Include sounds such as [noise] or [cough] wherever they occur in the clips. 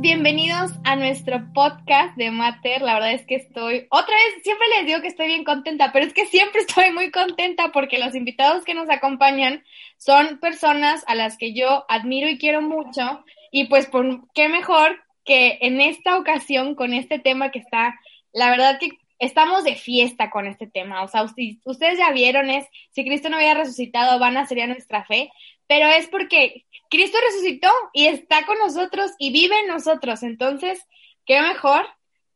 bienvenidos a nuestro podcast de Mater. La verdad es que estoy, otra vez, siempre les digo que estoy bien contenta, pero es que siempre [laughs] estoy muy contenta porque los invitados que nos acompañan son personas a las que yo admiro y quiero mucho. Y pues, por qué mejor que en esta ocasión con este tema que está, la verdad que estamos de fiesta con este tema. O sea, ustedes ya vieron, es si Cristo no hubiera resucitado, van a sería nuestra fe, pero es porque Cristo resucitó y está con nosotros y vive en nosotros. Entonces, qué mejor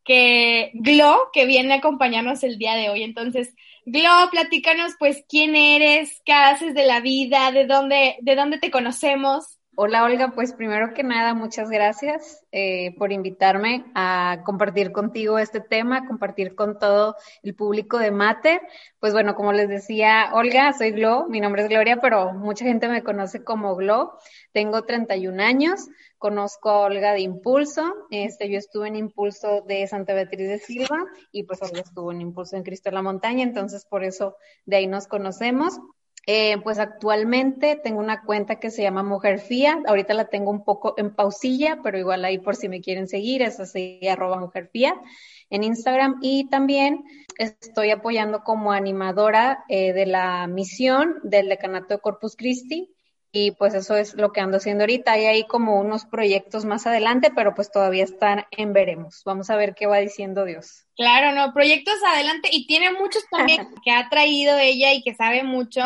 que Glo, que viene a acompañarnos el día de hoy. Entonces, Glo, platícanos pues quién eres, qué haces de la vida, de dónde, de dónde te conocemos. Hola Olga, pues primero que nada, muchas gracias eh, por invitarme a compartir contigo este tema, compartir con todo el público de Mater. Pues bueno, como les decía Olga, soy Glo, mi nombre es Gloria, pero mucha gente me conoce como Glo. Tengo 31 años, conozco a Olga de Impulso, este, yo estuve en Impulso de Santa Beatriz de Silva y pues Olga estuvo en Impulso en Cristo de la Montaña, entonces por eso de ahí nos conocemos. Eh, pues actualmente tengo una cuenta que se llama Mujer Fía. Ahorita la tengo un poco en pausilla, pero igual ahí por si me quieren seguir, es así, arroba Mujer Fía en Instagram. Y también estoy apoyando como animadora eh, de la misión del Decanato de Corpus Christi. Y pues eso es lo que ando haciendo ahorita. Hay ahí como unos proyectos más adelante, pero pues todavía están en veremos. Vamos a ver qué va diciendo Dios. Claro, no, proyectos adelante y tiene muchos también [laughs] que ha traído ella y que sabe mucho.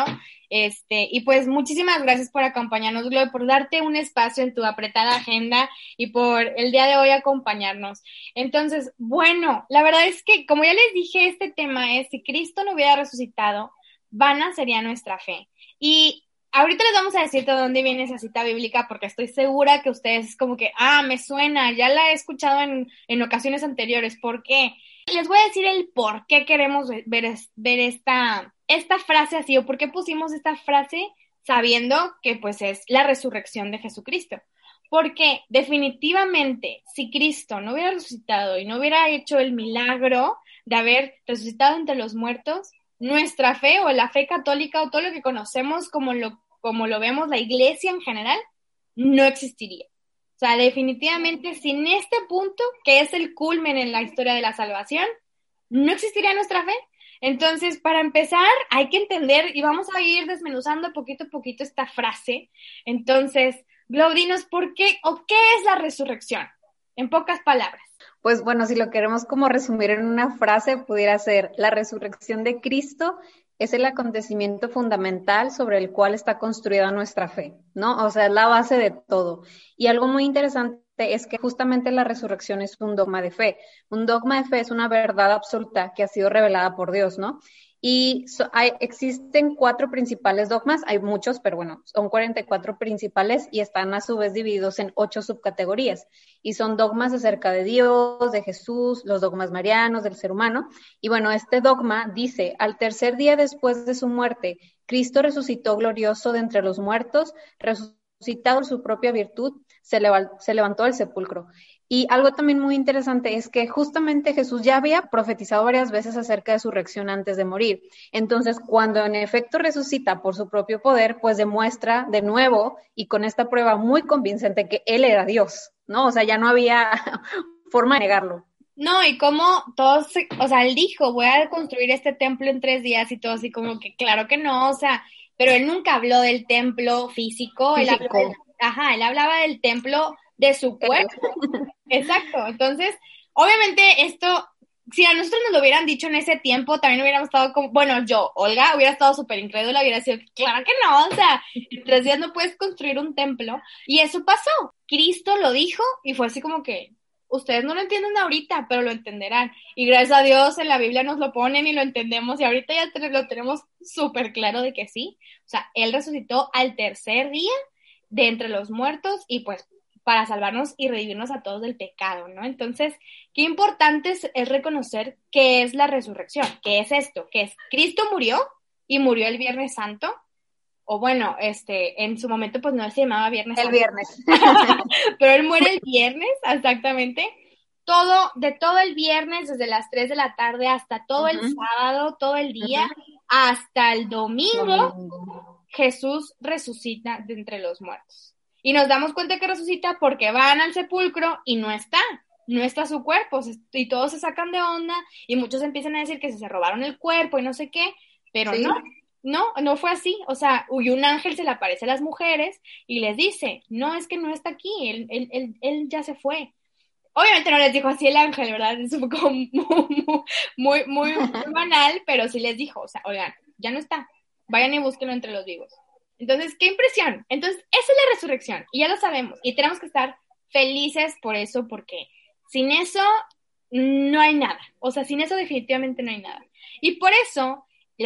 Este, y pues muchísimas gracias por acompañarnos, Gloria, por darte un espacio en tu apretada agenda y por el día de hoy acompañarnos. Entonces, bueno, la verdad es que, como ya les dije, este tema es, si Cristo no hubiera resucitado, vana sería nuestra fe. Y ahorita les vamos a decir de dónde viene esa cita bíblica, porque estoy segura que ustedes como que, ah, me suena, ya la he escuchado en, en ocasiones anteriores, ¿por qué? Les voy a decir el por qué queremos ver, ver esta esta frase así o por qué pusimos esta frase sabiendo que pues es la resurrección de Jesucristo. Porque definitivamente si Cristo no hubiera resucitado y no hubiera hecho el milagro de haber resucitado entre los muertos, nuestra fe o la fe católica o todo lo que conocemos como lo, como lo vemos la iglesia en general, no existiría. O sea, definitivamente sin este punto, que es el culmen en la historia de la salvación, no existiría nuestra fe entonces, para empezar, hay que entender y vamos a ir desmenuzando poquito a poquito esta frase. Entonces, Glaudinos, ¿por qué o qué es la resurrección? En pocas palabras. Pues bueno, si lo queremos como resumir en una frase, pudiera ser la resurrección de Cristo es el acontecimiento fundamental sobre el cual está construida nuestra fe, ¿no? O sea, es la base de todo. Y algo muy interesante es que justamente la resurrección es un dogma de fe. Un dogma de fe es una verdad absoluta que ha sido revelada por Dios, ¿no? Y existen cuatro principales dogmas, hay muchos, pero bueno, son 44 principales y están a su vez divididos en ocho subcategorías. Y son dogmas acerca de Dios, de Jesús, los dogmas marianos, del ser humano. Y bueno, este dogma dice, al tercer día después de su muerte, Cristo resucitó glorioso de entre los muertos, resucitado en su propia virtud, se, levantó del sepulcro. Y algo también muy interesante es que justamente Jesús ya había profetizado varias veces acerca de su reacción antes de morir. Entonces, cuando en efecto resucita por su propio poder, pues demuestra de nuevo y con esta prueba muy convincente que Él era Dios, ¿no? O sea, ya no había [laughs] forma de negarlo. No, y como todos, o sea, él dijo, voy a construir este templo en tres días y todo así como que, claro que no, o sea, pero él nunca habló del templo físico, Él, habló ajá, él hablaba del templo de su cuerpo. Exacto. Entonces, obviamente esto, si a nosotros nos lo hubieran dicho en ese tiempo, también hubiéramos estado como, bueno, yo, Olga, hubiera estado súper incrédula, hubiera sido, claro que no, o sea, en tres días no puedes construir un templo. Y eso pasó. Cristo lo dijo y fue así como que, ustedes no lo entienden ahorita, pero lo entenderán. Y gracias a Dios en la Biblia nos lo ponen y lo entendemos y ahorita ya lo tenemos súper claro de que sí. O sea, Él resucitó al tercer día de entre los muertos y pues para salvarnos y revivirnos a todos del pecado, ¿no? Entonces, qué importante es, reconocer qué es la resurrección, qué es esto, que es Cristo murió y murió el Viernes Santo, o bueno, este, en su momento pues no se llamaba Viernes El viernes. [laughs] pero él muere el viernes, exactamente. Todo, de todo el viernes, desde las 3 de la tarde hasta todo el sábado, todo el día, hasta el domingo, Jesús resucita de entre los muertos. Y nos damos cuenta que resucita porque van al sepulcro y no está, no está su cuerpo. Y todos se sacan de onda y muchos empiezan a decir que se robaron el cuerpo y no sé qué, pero no, no, no fue así. O sea, y un ángel se le aparece a las mujeres y les dice, no, es que no está aquí, él, él, él, él ya se fue. Obviamente no les dijo así el ángel, ¿verdad? Es un poco [laughs] muy, muy, muy, banal, pero sí les dijo, o sea, oigan, ya no está, vayan y búsquenlo entre los vivos. Entonces, qué impresión. Entonces, esa es la resurrección y ya lo sabemos y tenemos que estar felices por eso porque sin eso no hay nada. O sea, sin eso definitivamente no hay nada. Y por eso,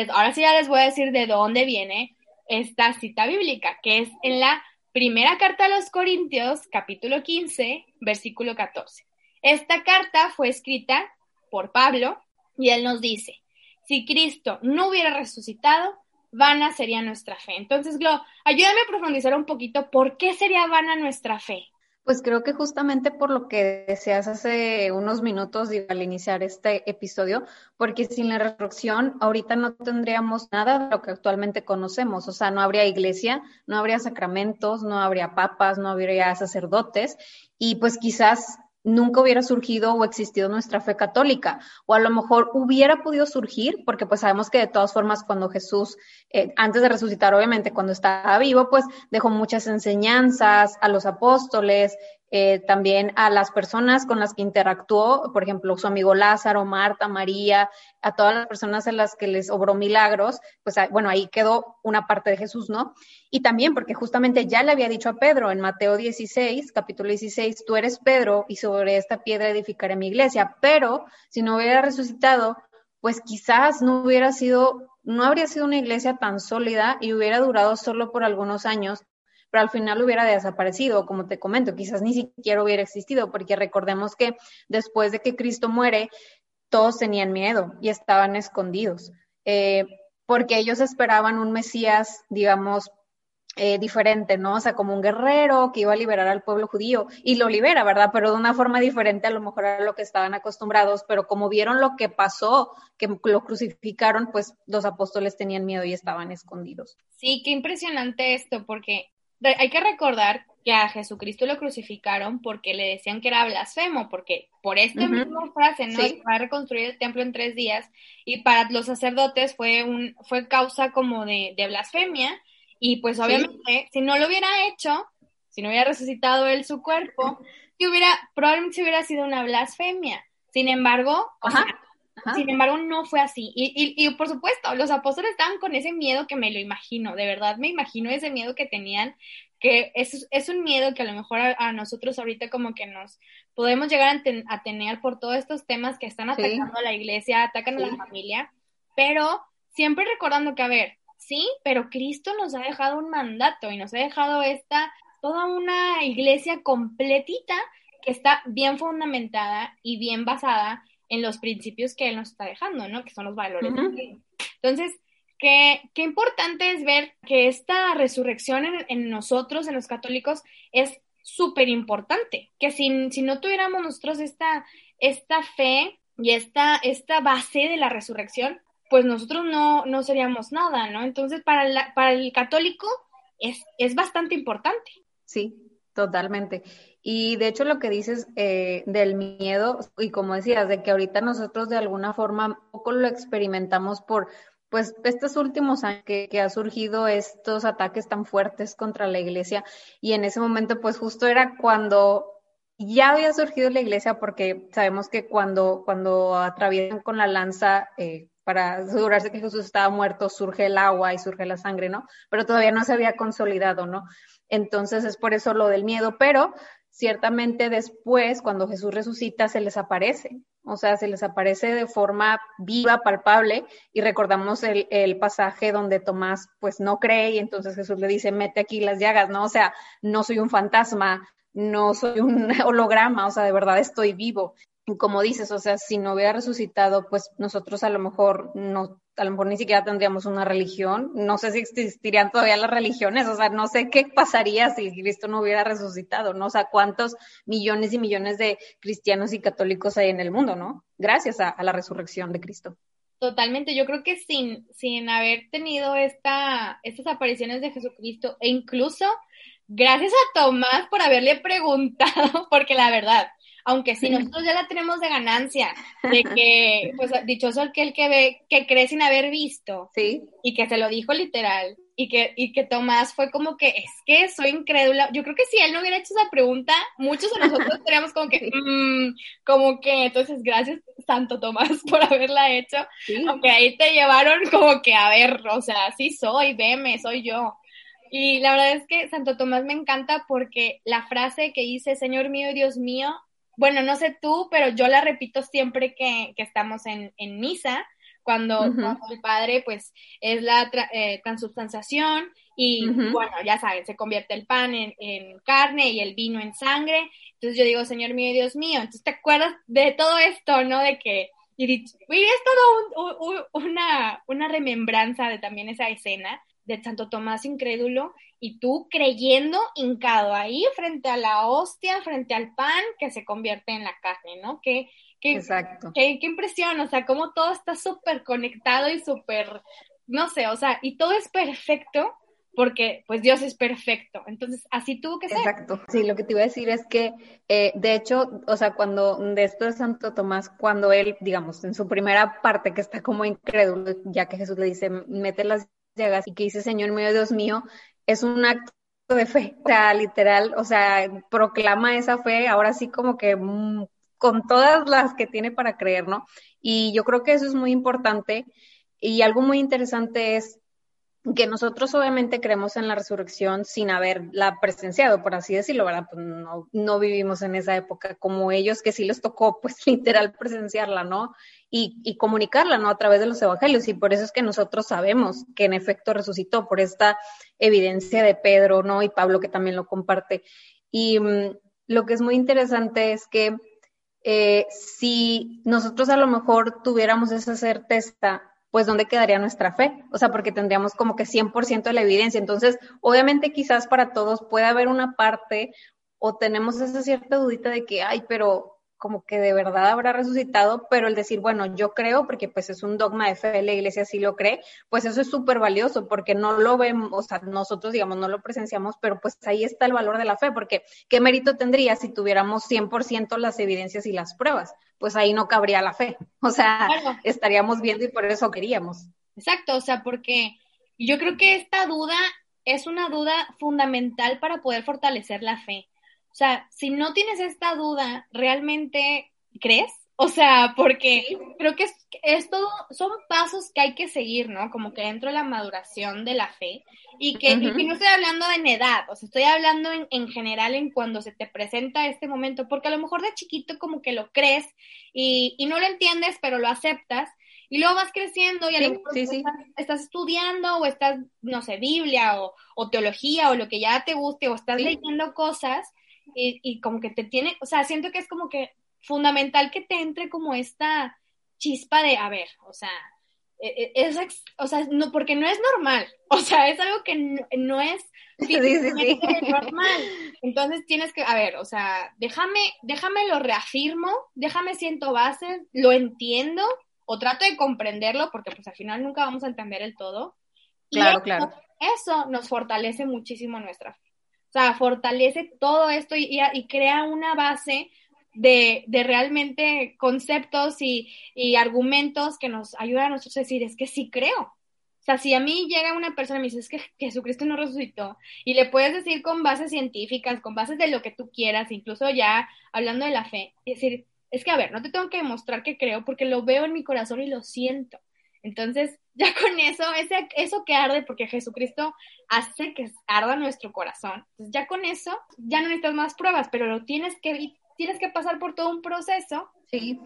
ahora sí ya les voy a decir de dónde viene esta cita bíblica, que es en la Primera carta a los Corintios, capítulo 15, versículo 14. Esta carta fue escrita por Pablo y él nos dice, si Cristo no hubiera resucitado, vana sería nuestra fe. Entonces, Glo, ayúdame a profundizar un poquito por qué sería vana nuestra fe. Pues creo que justamente por lo que deseas hace unos minutos al iniciar este episodio, porque sin la resurrección ahorita no tendríamos nada de lo que actualmente conocemos, o sea, no habría iglesia, no habría sacramentos, no habría papas, no habría sacerdotes y pues quizás nunca hubiera surgido o existido nuestra fe católica, o a lo mejor hubiera podido surgir, porque pues sabemos que de todas formas cuando Jesús, eh, antes de resucitar, obviamente cuando estaba vivo, pues dejó muchas enseñanzas a los apóstoles, eh, también a las personas con las que interactuó, por ejemplo, su amigo Lázaro, Marta, María, a todas las personas a las que les obró milagros, pues ah, bueno, ahí quedó una parte de Jesús, ¿no? Y también porque justamente ya le había dicho a Pedro en Mateo 16, capítulo 16, tú eres Pedro y sobre esta piedra edificaré mi iglesia, pero si no hubiera resucitado, pues quizás no hubiera sido, no habría sido una iglesia tan sólida y hubiera durado solo por algunos años pero al final hubiera desaparecido, como te comento, quizás ni siquiera hubiera existido, porque recordemos que después de que Cristo muere, todos tenían miedo y estaban escondidos, eh, porque ellos esperaban un Mesías, digamos, eh, diferente, ¿no? O sea, como un guerrero que iba a liberar al pueblo judío y lo libera, ¿verdad? Pero de una forma diferente a lo mejor a lo que estaban acostumbrados, pero como vieron lo que pasó, que lo crucificaron, pues los apóstoles tenían miedo y estaban escondidos. Sí, qué impresionante esto, porque hay que recordar que a Jesucristo lo crucificaron porque le decían que era blasfemo, porque por esta misma frase, ¿no? Va a reconstruir el templo en tres días y para los sacerdotes fue un fue causa como de, blasfemia y pues obviamente si no lo hubiera hecho, si no hubiera resucitado él su cuerpo, que hubiera probablemente hubiera sido una blasfemia. Sin embargo, sin embargo, no fue así. Y, y, y, por supuesto, los apóstoles estaban con ese miedo que me lo imagino, de verdad me imagino ese miedo que tenían, que es, es un miedo que a lo mejor a, nosotros ahorita como que nos podemos llegar a, tener por todos estos temas que están atacando a la iglesia, atacan a la familia, pero siempre recordando que, a ver, sí, pero Cristo nos ha dejado un mandato y nos ha dejado esta, toda una iglesia completita que está bien fundamentada y bien basada en los principios que él nos está dejando, ¿no? Que son los valores. Entonces, qué, qué importante es ver que esta resurrección en, nosotros, en los católicos, es súper importante, que si, si no tuviéramos nosotros esta, esta fe y esta, esta base de la resurrección, pues nosotros no, no seríamos nada, ¿no? Entonces, para, para el católico es, es bastante importante. Sí, totalmente. Y de hecho lo que dices eh, del miedo, y como decías, de que ahorita nosotros de alguna forma poco lo experimentamos por, pues, estos últimos años que, que ha surgido estos ataques tan fuertes contra la iglesia, y en ese momento, pues justo era cuando ya había surgido la iglesia, porque sabemos que cuando, cuando atraviesan con la lanza, eh, para asegurarse que Jesús estaba muerto, surge el agua y surge la sangre, ¿no? Pero todavía no se había consolidado, ¿no? Entonces es por eso lo del miedo, pero ciertamente después, cuando Jesús resucita, se les aparece, o sea, se les aparece de forma viva, palpable, y recordamos el, el, pasaje donde Tomás pues no cree y entonces Jesús le dice, mete aquí las llagas, ¿no? O sea, no soy un fantasma, no soy un [laughs] holograma, o sea, de verdad estoy vivo como dices, o sea, si no hubiera resucitado, pues nosotros a lo mejor no, a lo mejor ni siquiera tendríamos una religión. No sé si existirían todavía las religiones, o sea, no sé qué pasaría si Cristo no hubiera resucitado, ¿no? O sea, cuántos millones y millones de cristianos y católicos hay en el mundo, ¿no? Gracias a, la resurrección de Cristo. Totalmente, yo creo que sin, sin haber tenido esta, estas apariciones de Jesucristo e incluso gracias a Tomás por haberle preguntado, [laughs] porque la verdad, aunque si nosotros ya la tenemos de ganancia, de que, [laughs] pues dichoso el que el que ve, que cree sin haber visto, sí. y que se lo dijo literal, y que, y que Tomás fue como que, es que soy incrédula. Yo creo que si él no hubiera hecho esa pregunta, muchos de [laughs] nosotros estaríamos como que, mmm, como que, entonces, gracias, Santo Tomás, [laughs] por haberla hecho. Aunque ahí te llevaron como que, a ver, o sea, sí soy, veme, soy yo. Y la verdad es que Santo Tomás me encanta porque la frase que dice, Señor mío, Dios mío, bueno, no sé tú, pero yo la repito siempre que, que estamos en, en misa, cuando, el padre pues es la eh, transubstanciación y bueno, ya saben, se convierte el pan en, carne y el vino en sangre. Entonces yo digo, Señor mío y Dios mío, entonces te acuerdas de todo esto, ¿no? De que, y, es todo una, una remembranza de también esa escena de Santo Tomás incrédulo y tú creyendo hincado ahí frente a la hostia, frente al pan que se convierte en la carne, ¿no? Que Qué, Exacto. Qué, impresión, o sea, cómo todo está súper conectado y súper, no sé, o sea, y todo es perfecto porque pues Dios es perfecto. Entonces, así tuvo que ser. Exacto. Sí, lo que te iba a decir es que, eh, de hecho, o sea, cuando de esto de Santo Tomás, cuando él, digamos, en su primera parte que está como incrédulo, ya que Jesús le dice, mete las y que dice, Señor mío, Dios mío, es un acto de fe, o sea, literal, o sea, proclama esa fe, ahora sí como que mm, con todas las que tiene para creer, ¿no? Y yo creo que eso es muy importante. Y algo muy interesante es que nosotros obviamente creemos en la resurrección sin haberla presenciado, por así decirlo, ¿verdad? Pues no, no vivimos en esa época como ellos que sí les tocó, pues [laughs] literal presenciarla, ¿no? Y, comunicarla, ¿no? A través de los evangelios. Y por eso es que nosotros sabemos que en efecto resucitó, por esta evidencia de Pedro, ¿no? Y Pablo que también lo comparte. Y mm, lo que es muy interesante es que eh, si nosotros a lo mejor tuviéramos esa certeza, pues ¿dónde quedaría nuestra fe? O sea, porque tendríamos como que 100% de la evidencia. Entonces, obviamente quizás para todos puede haber una parte o tenemos esa cierta dudita de que, ay, pero como que de verdad habrá resucitado, pero el decir, bueno, yo creo, porque pues es un dogma de fe, la iglesia sí lo cree, pues eso es súper valioso, porque no lo vemos, o sea, nosotros, digamos, no lo presenciamos, pero pues ahí está el valor de la fe, porque ¿qué mérito tendría si tuviéramos 100% las evidencias y las pruebas? Pues ahí no cabría la fe, [laughs] o sea, estaríamos viendo y por eso queríamos. Exacto, o sea, porque yo creo que esta duda es una duda fundamental para poder fortalecer la fe o sea, si no tienes esta duda, ¿realmente crees? O sea, porque creo que es, todo, son pasos que hay que seguir, ¿no? Como que dentro de la maduración de la fe y que, no estoy hablando en edad, o sea, estoy hablando en, en, general en cuando se te presenta este momento, porque a lo mejor de chiquito como que lo crees y, y no lo entiendes, pero lo aceptas y luego vas creciendo y a lo mejor Estás, estudiando o estás, no sé, Biblia o, o, teología o lo que ya te guste o estás leyendo cosas y, como que te tiene, o sea, siento que es como que fundamental que te entre como esta chispa de, a ver, o sea, e, e, es, o sea, no, porque no es normal, [laughs] o sea, es algo que no, es [laughs] normal. Entonces tienes que, a ver, o sea, déjame, déjame lo reafirmo, déjame siento bases, lo entiendo o trato de comprenderlo porque pues al final nunca vamos a entender el todo. Claro, claro. Eso nos fortalece muchísimo nuestra fe. O sea, fortalece todo esto y, crea una base de, realmente conceptos y, argumentos que nos ayudan a nosotros a decir, es que sí creo. O sea, si a mí llega una persona y me dice, es que Jesucristo no resucitó, y le puedes decir con bases científicas, con bases de lo que tú quieras, incluso ya hablando de la fe, decir, es que a ver, no te tengo que demostrar que creo porque lo veo en mi corazón y lo siento. Entonces, [laughs] ya con eso, ese, eso que arde, porque Jesucristo hace que arda nuestro corazón. Entonces, ya con eso, ya no necesitas más pruebas, pero lo tienes que, tienes que pasar por todo un proceso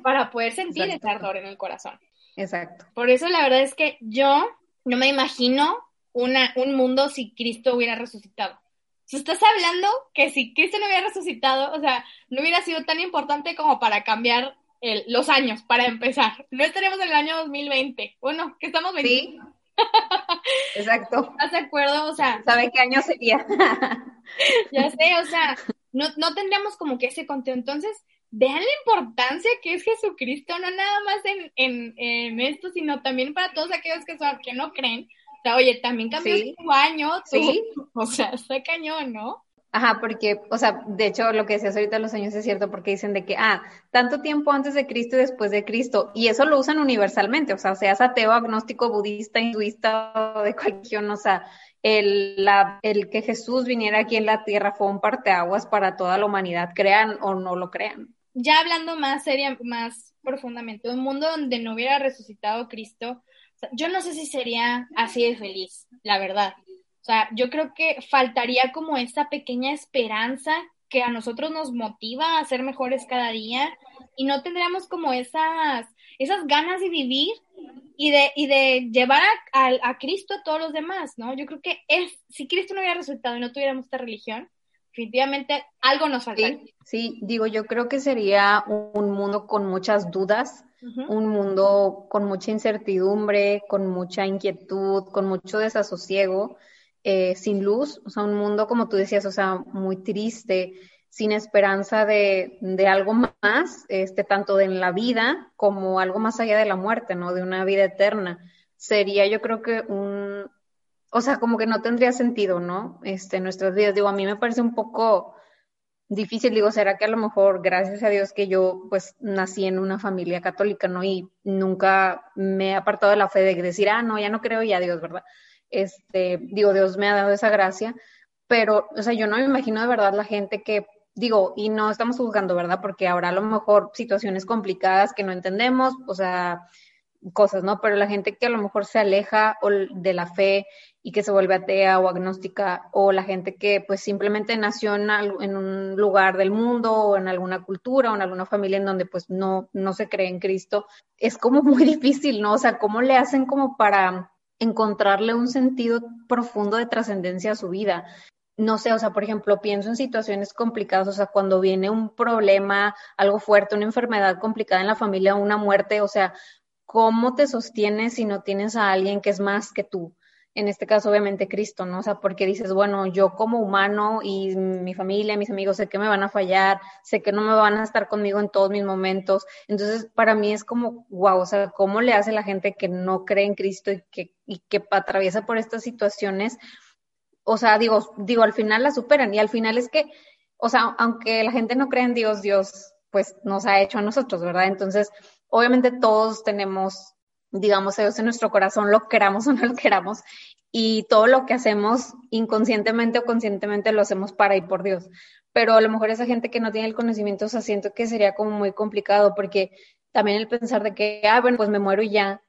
para poder sentir ese ardor en el corazón. Exacto. Por eso la verdad es que yo no me imagino una, un mundo si Cristo hubiera resucitado. Si estás hablando que si Cristo no hubiera resucitado, o sea, no hubiera sido tan importante como para cambiar los años, para empezar. No estaremos en el año 2020. Bueno, que estamos 20. Sí. [laughs] Exacto. ¿Estás de acuerdo? O sea. ¿Sabe qué año sería? [laughs] ya sé, o sea, no, no tendríamos como que ese conteo. Entonces, vean la importancia que es Jesucristo, no nada más en, en, en esto, sino también para todos aquellos que, son, que no creen. O sea, oye, también cambió ¿Sí? año, Sí. [laughs] O sea, está cañón, ¿no? Ajá, porque, o sea, de hecho lo que decías ahorita los años es cierto porque dicen de que, ah, tanto tiempo antes de Cristo y después de Cristo, y eso lo usan universalmente, o sea, seas ateo, agnóstico, budista, hinduista o de cualquier, o sea, el, la, el que Jesús viniera aquí en la tierra fue un parteaguas para toda la humanidad, crean o no lo crean. Ya hablando más seria, más profundamente, un mundo donde no hubiera resucitado Cristo, yo no sé si sería así de feliz, la verdad. O sea, yo creo que faltaría como esa pequeña esperanza que a nosotros nos motiva a ser mejores cada día y no tendríamos como esas, esas ganas de vivir y de, y de llevar a, a, Cristo a todos los demás, ¿no? Yo creo que es, si Cristo no hubiera resultado y no tuviéramos esta religión, definitivamente algo nos faltaría. Sí, sí, digo, yo creo que sería un mundo con muchas dudas, un mundo con mucha incertidumbre, con mucha inquietud, con mucho desasosiego eh, sin luz, o sea, un mundo, como tú decías, o sea, muy triste, sin esperanza de, de algo más, este, tanto en la vida como algo más allá de la muerte, ¿no? De una vida eterna. Sería, yo creo que un, o sea, como que no tendría sentido, ¿no? Este, nuestras vidas. Digo, a mí me parece un poco difícil, digo, será que a lo mejor, gracias a Dios que yo, pues, nací en una familia católica, ¿no? Y nunca me he apartado de la fe de decir, ah, no, ya no creo ya Dios, ¿verdad? Este, digo, Dios me ha dado esa gracia, pero, o sea, yo no me imagino de verdad la gente que, digo, y no estamos juzgando, ¿verdad? Porque habrá a lo mejor situaciones complicadas que no entendemos, o sea, cosas, ¿no? Pero la gente que a lo mejor se aleja de la fe y que se vuelve atea o agnóstica, o la gente que pues simplemente nació en, un lugar del mundo o en alguna cultura o en alguna familia en donde pues no, no se cree en Cristo, es como [laughs] muy difícil, ¿no? O sea, ¿cómo le hacen como para encontrarle un sentido profundo de trascendencia a su vida. No sé, o sea, por ejemplo, pienso en situaciones complicadas, o sea, cuando viene un problema, algo fuerte, una enfermedad complicada en la familia, una muerte, o sea, ¿cómo te sostienes si no tienes a alguien que es más que tú? En este caso obviamente Cristo, ¿no? O sea, porque dices, bueno, yo como humano y mi familia, mis amigos, sé que me van a fallar, sé que no me van a estar conmigo en todos mis momentos. Entonces, para mí es como, wow, o sea, ¿cómo le hace la gente que no cree en Cristo y que, y que atraviesa por estas situaciones? O sea, digo, digo, al final la superan y al final es que, o sea, aunque la gente no cree en Dios, Dios pues nos ha hecho a nosotros, ¿verdad? Entonces, obviamente todos tenemos digamos, Dios en nuestro corazón, lo queramos o no lo queramos, y todo lo que hacemos inconscientemente o conscientemente lo hacemos para y por Dios. Pero a lo mejor esa gente que no tiene el conocimiento, o sea, siento que sería como muy complicado, porque también el pensar de que, ah, bueno, pues me muero y ya,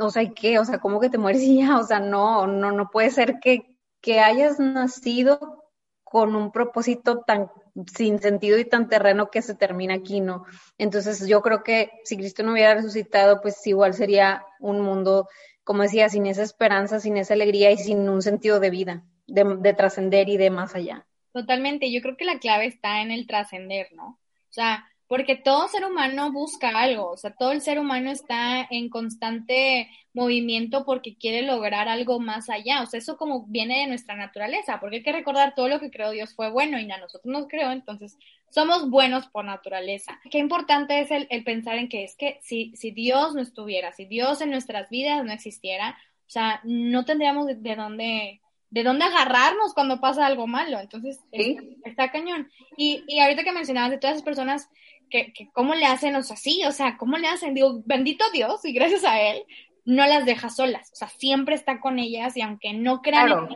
o sea, ¿y qué? O sea, ¿cómo que te mueres ya? O sea, no, no, no puede ser que, que hayas nacido con un propósito tan sin sentido y tan terreno que se termina aquí, ¿no? Entonces yo creo que si Cristo no hubiera resucitado, pues igual sería un mundo, como decía, sin esa esperanza, sin esa alegría y sin un sentido de vida, de, de trascender y de más allá. Totalmente, yo creo que la clave está en el trascender, ¿no? O sea, porque todo ser humano busca algo, o sea, todo el ser humano está en constante movimiento porque quiere lograr algo más allá, o sea, eso como viene de nuestra naturaleza, porque hay que recordar todo lo que creó Dios fue bueno y a nosotros nos creó, entonces somos buenos por naturaleza. Qué importante es el, pensar en que es que si, si Dios no estuviera, si Dios en nuestras vidas no existiera, o sea, no tendríamos de, dónde de dónde agarrarnos cuando pasa algo malo. Entonces, está cañón. Y, y ahorita que mencionabas de todas esas personas que, cómo le hacen, o sea, sí, o sea, cómo le hacen, digo, bendito Dios y gracias a Él, no las deja solas, o sea, siempre está con ellas y aunque no crean,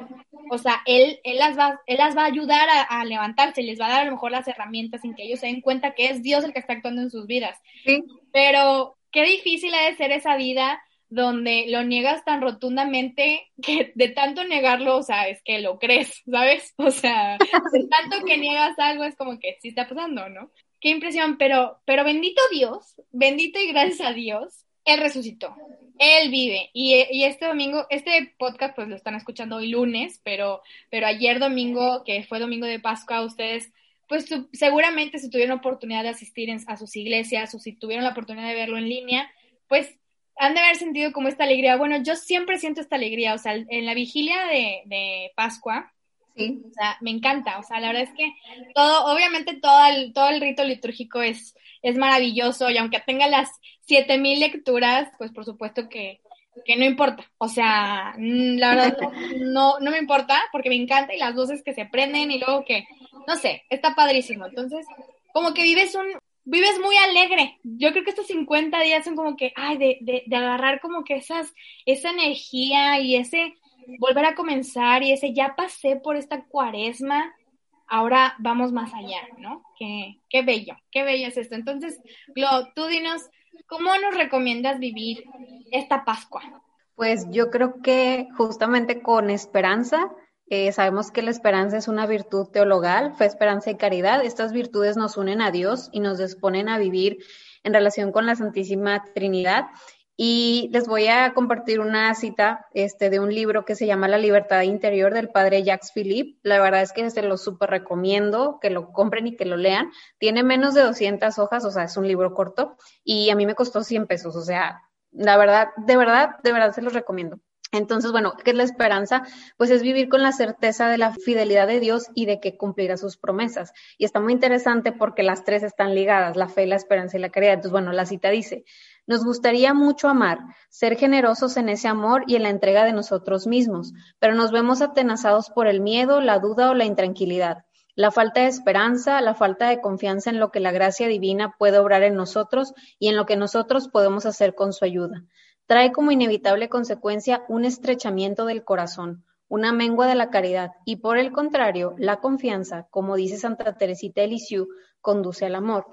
o sea, él, él, las va, él las va a ayudar a, levantarse, les va a dar a lo mejor las herramientas sin que ellos se den cuenta que es Dios el que está actuando en sus vidas. Sí. Pero qué difícil ha de ser esa vida donde lo niegas tan rotundamente que de tanto negarlo, o sea, es que lo crees, ¿sabes? O sea, de [laughs] tanto que niegas algo es como que sí está pasando, ¿no? Qué impresión, pero, pero bendito Dios, bendito y gracias a Dios, Él resucitó. Él vive. Y, este domingo, este podcast pues lo están escuchando hoy lunes, pero, pero ayer domingo, que fue domingo de Pascua, ustedes pues seguramente si tuvieron oportunidad de asistir a sus iglesias o si tuvieron la oportunidad de verlo en línea, pues han de haber sentido como esta alegría. Bueno, yo siempre siento esta alegría, o sea, en la vigilia de, de Pascua, Sí. O sea, me encanta. O sea, la verdad es que todo, obviamente todo el, todo el rito litúrgico es, es maravilloso y aunque tenga las 7000 lecturas, pues por supuesto que, que no importa. O sea, la verdad [laughs] no, no me importa porque me encanta y las voces que se prenden y luego que, no sé, está padrísimo. Entonces, como que vives un, vives muy alegre. Yo creo que estos 50 días son como que, ay, de, de, de agarrar como que esas, esa energía y ese volver a comenzar y ese ya pasé por esta cuaresma, ahora vamos más allá, ¿no? Qué, qué bello, qué bello es esto. Entonces, Glo, tú dinos, ¿cómo nos recomiendas vivir esta Pascua? Pues yo creo que justamente con esperanza, eh, sabemos que la esperanza es una virtud teologal, fe, esperanza y caridad. Estas virtudes nos unen a Dios y nos disponen a vivir en relación con la Santísima Trinidad. Y les voy a compartir una cita este, de un libro que se llama La libertad interior del padre Jacques Philippe. La verdad es que se lo súper recomiendo que lo compren y que lo lean. Tiene menos de 200 hojas, o sea, es un libro corto y a mí me costó 100 pesos. O sea, la verdad, de verdad, de verdad se los recomiendo. Entonces, bueno, ¿qué es la esperanza? Pues es vivir con la certeza de la fidelidad de Dios y de que cumplirá sus promesas. Y está muy interesante porque las tres están ligadas, la fe, la esperanza y la caridad. Entonces, bueno, la cita dice, nos gustaría mucho amar, ser generosos en ese amor y en la entrega de nosotros mismos, pero nos vemos atenazados por el miedo, la duda o la intranquilidad. La falta de esperanza, la falta de confianza en lo que la gracia divina puede obrar en nosotros y en lo que nosotros podemos hacer con su ayuda trae como inevitable consecuencia un estrechamiento del corazón, una mengua de la caridad y por el contrario, la confianza, como dice Santa Teresita de Lisieux, conduce al amor.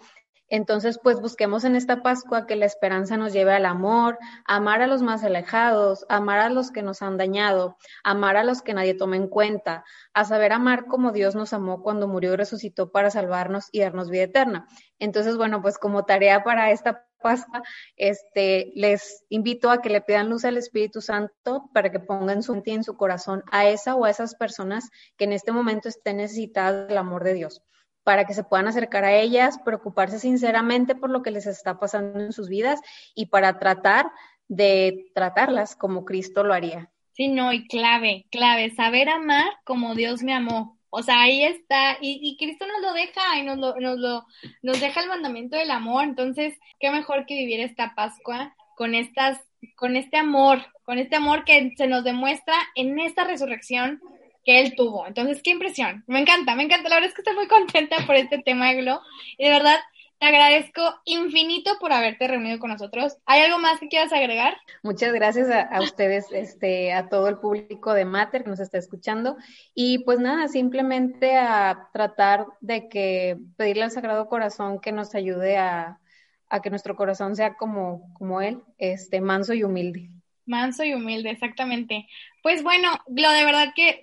Entonces, pues busquemos en esta Pascua que la esperanza nos lleve al amor, amar a los más alejados, amar a los que nos han dañado, amar a los que nadie toma en cuenta, a saber amar como Dios nos amó cuando murió y resucitó para salvarnos y darnos vida eterna. Entonces, bueno, pues como tarea para esta Pascua, este, les invito a que le pidan luz al Espíritu Santo para que pongan su mente en su corazón a esa o a esas personas que en este momento estén necesitadas del amor de Dios para que se puedan acercar a ellas, preocuparse sinceramente por lo que les está pasando en sus vidas y para tratar de tratarlas como Cristo lo haría. Sí, no, y clave, clave, saber amar como Dios me amó. O sea, ahí está, y, Cristo nos lo deja, y nos lo, nos lo, nos deja el mandamiento del amor. Entonces, qué mejor que vivir esta Pascua con estas, con este amor, con este amor que se nos demuestra en esta resurrección que él tuvo. Entonces, qué impresión. Me encanta, me encanta. La verdad es que estoy muy contenta por este tema, Glo. Y de verdad, te agradezco infinito por haberte reunido con nosotros. ¿Hay algo más que quieras agregar? Muchas gracias a, ustedes, este, a todo el público de Mater que nos está escuchando. Y pues nada, simplemente a tratar de que pedirle al Sagrado Corazón que nos ayude a, a que nuestro corazón sea como, como Él, este, manso y humilde. Manso y humilde, exactamente. Pues bueno, Glo, de verdad que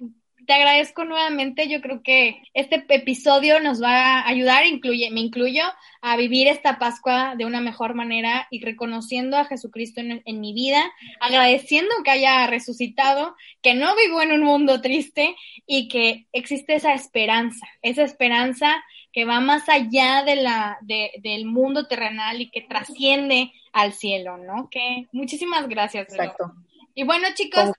te agradezco nuevamente. Yo creo que este episodio nos va a ayudar, incluye, me incluyo, a vivir esta Pascua de una mejor manera y reconociendo a Jesucristo en, en, mi vida, agradeciendo que haya resucitado, que no vivo en un mundo triste y que existe esa esperanza, esa esperanza que va más allá de la, de, del mundo terrenal y que trasciende al cielo, ¿no? Que muchísimas gracias. Exacto. Y bueno, chicos,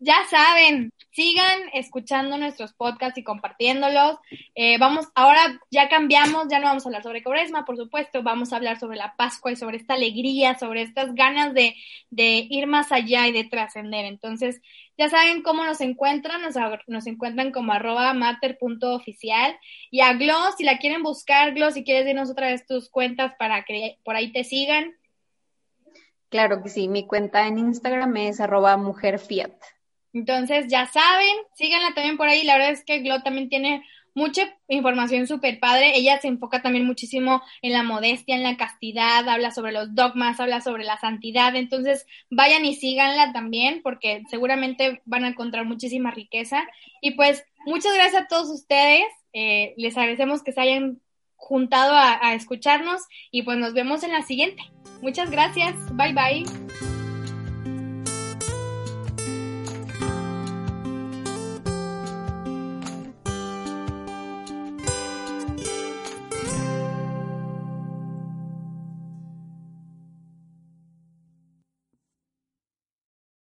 ya saben, sigan escuchando nuestros podcasts y compartiéndolos. Eh, vamos, ahora ya cambiamos, ya no vamos a hablar sobre Cobresma, por supuesto, vamos a hablar sobre la Pascua y sobre esta alegría, sobre estas ganas de, ir más allá y de trascender. Entonces, ya saben cómo nos encuentran, nos, encuentran como arroba mater.oficial. Y a Gloss, si la quieren buscar, Gloss, si quieres dinos otra vez tus cuentas para que por ahí te sigan. Claro que sí, mi cuenta en Instagram es arroba mujerfiat. Entonces, ya saben, síganla también por ahí. La verdad es que Glo también tiene mucha información súper padre. Ella se enfoca también muchísimo en la modestia, en la castidad, habla sobre los dogmas, habla sobre la santidad. Entonces, vayan y síganla también porque seguramente van a encontrar muchísima riqueza. Y pues, muchas gracias a todos ustedes. Eh, les agradecemos que se hayan juntado a, a escucharnos y pues nos vemos en la siguiente. Muchas gracias. Bye bye.